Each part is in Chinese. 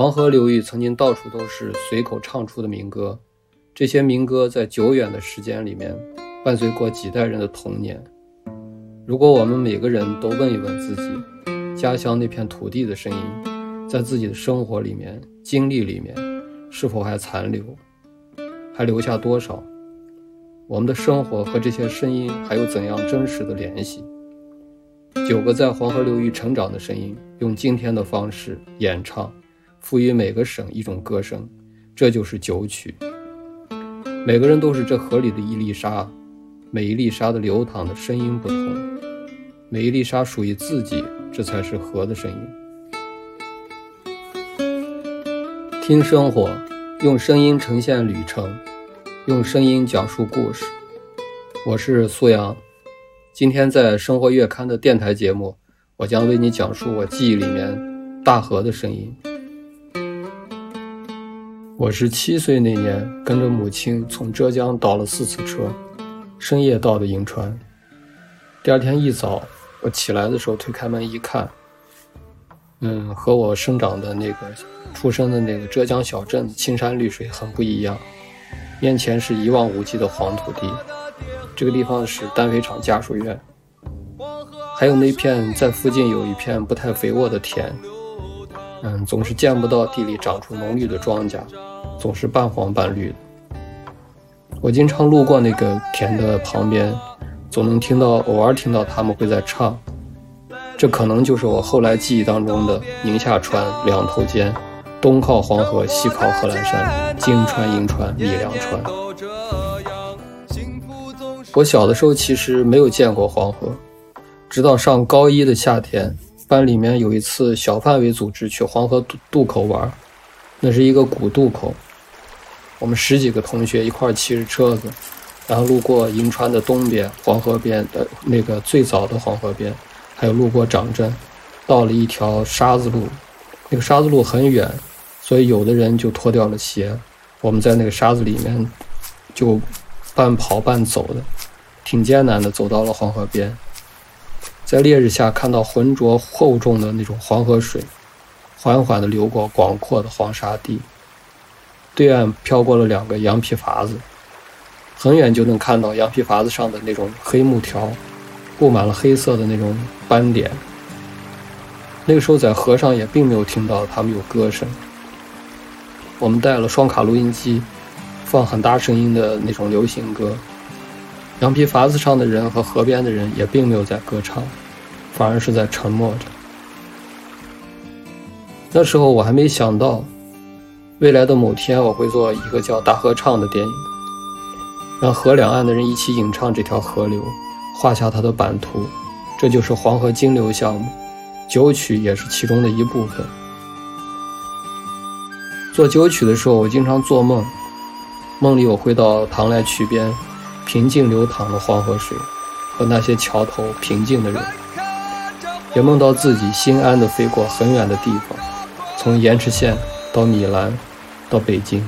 黄河流域曾经到处都是随口唱出的民歌，这些民歌在久远的时间里面伴随过几代人的童年。如果我们每个人都问一问自己，家乡那片土地的声音，在自己的生活里面、经历里面，是否还残留，还留下多少？我们的生活和这些声音还有怎样真实的联系？九个在黄河流域成长的声音，用今天的方式演唱，赋予每个省一种歌声，这就是九曲。每个人都是这河里的一粒沙，每一粒沙的流淌的声音不同，每一粒沙属于自己，这才是河的声音。听生活，用声音呈现旅程，用声音讲述故事。我是苏阳。今天在《生活月刊》的电台节目，我将为你讲述我记忆里面大河的声音。我是七岁那年跟着母亲从浙江倒了四次车，深夜到的银川。第二天一早，我起来的时候推开门一看，嗯，和我生长的那个出生的那个浙江小镇青山绿水很不一样，面前是一望无际的黄土地。这个地方是单飞厂家属院，还有那片在附近有一片不太肥沃的田，嗯，总是见不到地里长出浓郁的庄稼，总是半黄半绿的。我经常路过那个田的旁边，总能听到，偶尔听到他们会在唱。这可能就是我后来记忆当中的宁夏川两头尖，东靠黄河，西靠贺兰山，京川、银川、米粮川。我小的时候其实没有见过黄河，直到上高一的夏天，班里面有一次小范围组织去黄河渡渡口玩，那是一个古渡口，我们十几个同学一块骑着车子，然后路过银川的东边黄河边的那个最早的黄河边，还有路过长镇，到了一条沙子路，那个沙子路很远，所以有的人就脱掉了鞋，我们在那个沙子里面就。半跑半走的，挺艰难的，走到了黄河边，在烈日下看到浑浊厚重的那种黄河水，缓缓地流过广阔的黄沙地，对岸飘过了两个羊皮筏子，很远就能看到羊皮筏子上的那种黑木条，布满了黑色的那种斑点。那个时候在河上也并没有听到他们有歌声，我们带了双卡录音机。放很大声音的那种流行歌，羊皮筏子上的人和河边的人也并没有在歌唱，反而是在沉默着。那时候我还没想到，未来的某天我会做一个叫《大合唱》的电影，让河两岸的人一起吟唱这条河流，画下它的版图。这就是黄河金流项目，九曲也是其中的一部分。做九曲的时候，我经常做梦。梦里我会到唐来渠边，平静流淌的黄河水，和那些桥头平静的人，也梦到自己心安地飞过很远的地方，从盐池县到米兰，到北京，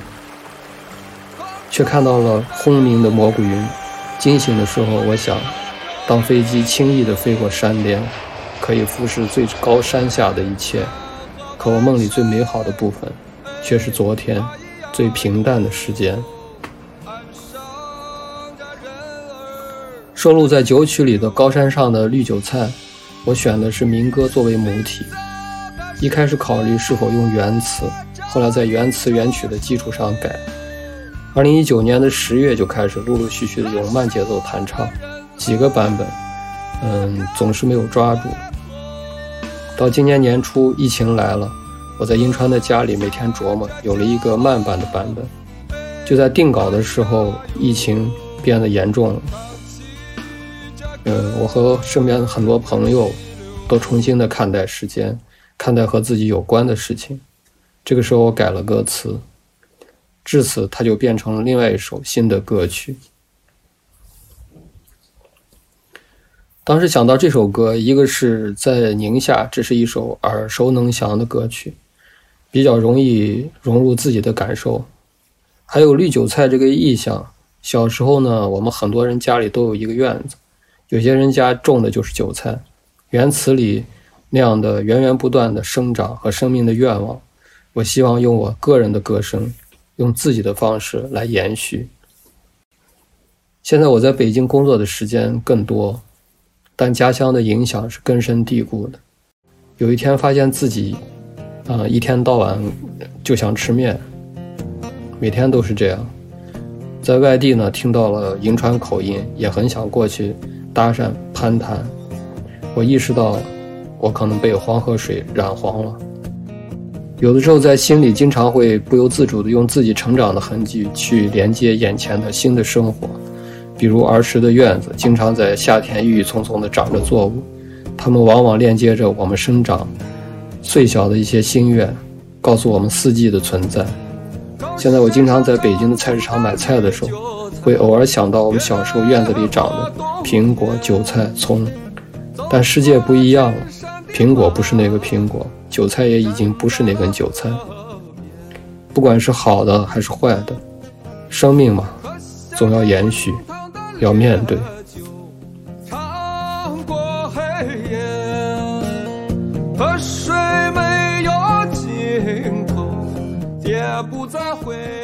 却看到了轰鸣的蘑菇云。惊醒的时候，我想，当飞机轻易地飞过山巅，可以俯视最高山下的一切。可我梦里最美好的部分，却是昨天最平淡的时间。收录在九曲里的《高山上的绿韭菜》，我选的是民歌作为母体。一开始考虑是否用原词，后来在原词原曲的基础上改。二零一九年的十月就开始陆陆续续的用慢节奏弹唱，几个版本，嗯，总是没有抓住。到今年年初，疫情来了，我在银川的家里每天琢磨，有了一个慢版的版本。就在定稿的时候，疫情变得严重了。嗯，我和身边很多朋友都重新的看待时间，看待和自己有关的事情。这个时候，我改了歌词，至此，它就变成了另外一首新的歌曲。当时想到这首歌，一个是在宁夏，这是一首耳熟能详的歌曲，比较容易融入自己的感受。还有绿韭菜这个意象，小时候呢，我们很多人家里都有一个院子。有些人家种的就是韭菜，原词里那样的源源不断的生长和生命的愿望，我希望用我个人的歌声，用自己的方式来延续。现在我在北京工作的时间更多，但家乡的影响是根深蒂固的。有一天发现自己，啊，一天到晚就想吃面，每天都是这样。在外地呢，听到了银川口音，也很想过去搭讪攀谈。我意识到，我可能被黄河水染黄了。有的时候在心里经常会不由自主地用自己成长的痕迹去连接眼前的新的生活，比如儿时的院子，经常在夏天郁郁葱葱地长着作物，它们往往链接着我们生长最小的一些心愿，告诉我们四季的存在。现在我经常在北京的菜市场买菜的时候，会偶尔想到我们小时候院子里长的苹果、韭菜、葱。但世界不一样了，苹果不是那个苹果，韭菜也已经不是那根韭菜。不管是好的还是坏的，生命嘛，总要延续，要面对。河水没有尽头。也不再回。